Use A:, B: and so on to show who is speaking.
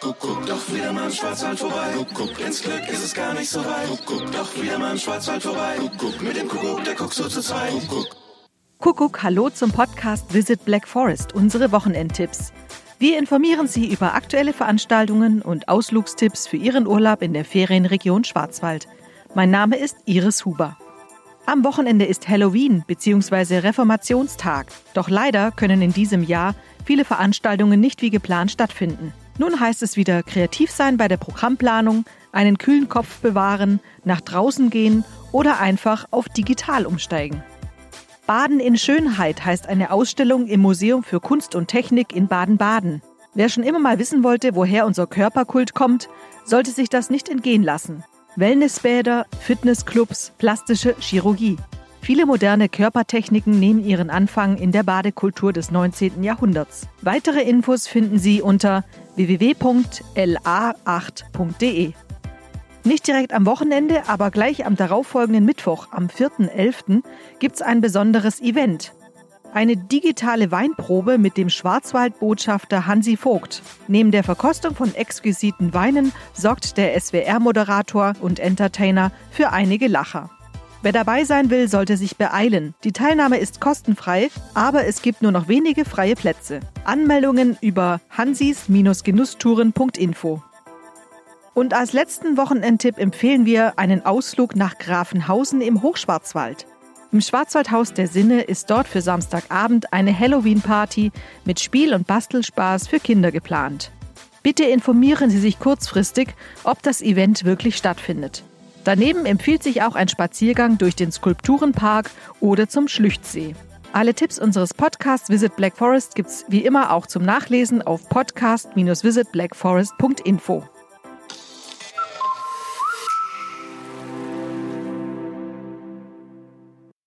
A: Kuckuck, doch wieder mal im Schwarzwald vorbei. Kuckuck, ins Glück ist es gar nicht so weit. Kuckuck, doch wieder mal im Schwarzwald vorbei. Kuckuck, mit dem Kuckuck, der guckt so zu zweit. Kuckuck.
B: Kuckuck, hallo zum Podcast Visit Black Forest, unsere Wochenendtipps. Wir informieren Sie über aktuelle Veranstaltungen und Ausflugstipps für Ihren Urlaub in der Ferienregion Schwarzwald. Mein Name ist Iris Huber. Am Wochenende ist Halloween bzw. Reformationstag. Doch leider können in diesem Jahr viele Veranstaltungen nicht wie geplant stattfinden. Nun heißt es wieder kreativ sein bei der Programmplanung, einen kühlen Kopf bewahren, nach draußen gehen oder einfach auf digital umsteigen. Baden in Schönheit heißt eine Ausstellung im Museum für Kunst und Technik in Baden-Baden. Wer schon immer mal wissen wollte, woher unser Körperkult kommt, sollte sich das nicht entgehen lassen. Wellnessbäder, Fitnessclubs, plastische Chirurgie. Viele moderne Körpertechniken nehmen ihren Anfang in der Badekultur des 19. Jahrhunderts. Weitere Infos finden Sie unter www.la8.de. Nicht direkt am Wochenende, aber gleich am darauffolgenden Mittwoch, am 4.11., gibt es ein besonderes Event. Eine digitale Weinprobe mit dem Schwarzwaldbotschafter Hansi Vogt. Neben der Verkostung von exquisiten Weinen sorgt der SWR-Moderator und Entertainer für einige Lacher. Wer dabei sein will, sollte sich beeilen. Die Teilnahme ist kostenfrei, aber es gibt nur noch wenige freie Plätze. Anmeldungen über hansis-genusstouren.info. Und als letzten Wochenendtipp empfehlen wir einen Ausflug nach Grafenhausen im Hochschwarzwald. Im Schwarzwaldhaus der Sinne ist dort für Samstagabend eine Halloween-Party mit Spiel- und Bastelspaß für Kinder geplant. Bitte informieren Sie sich kurzfristig, ob das Event wirklich stattfindet. Daneben empfiehlt sich auch ein Spaziergang durch den Skulpturenpark oder zum Schlüchtsee. Alle Tipps unseres Podcasts Visit Black Forest gibt's wie immer auch zum Nachlesen auf podcast-visitblackforest.info.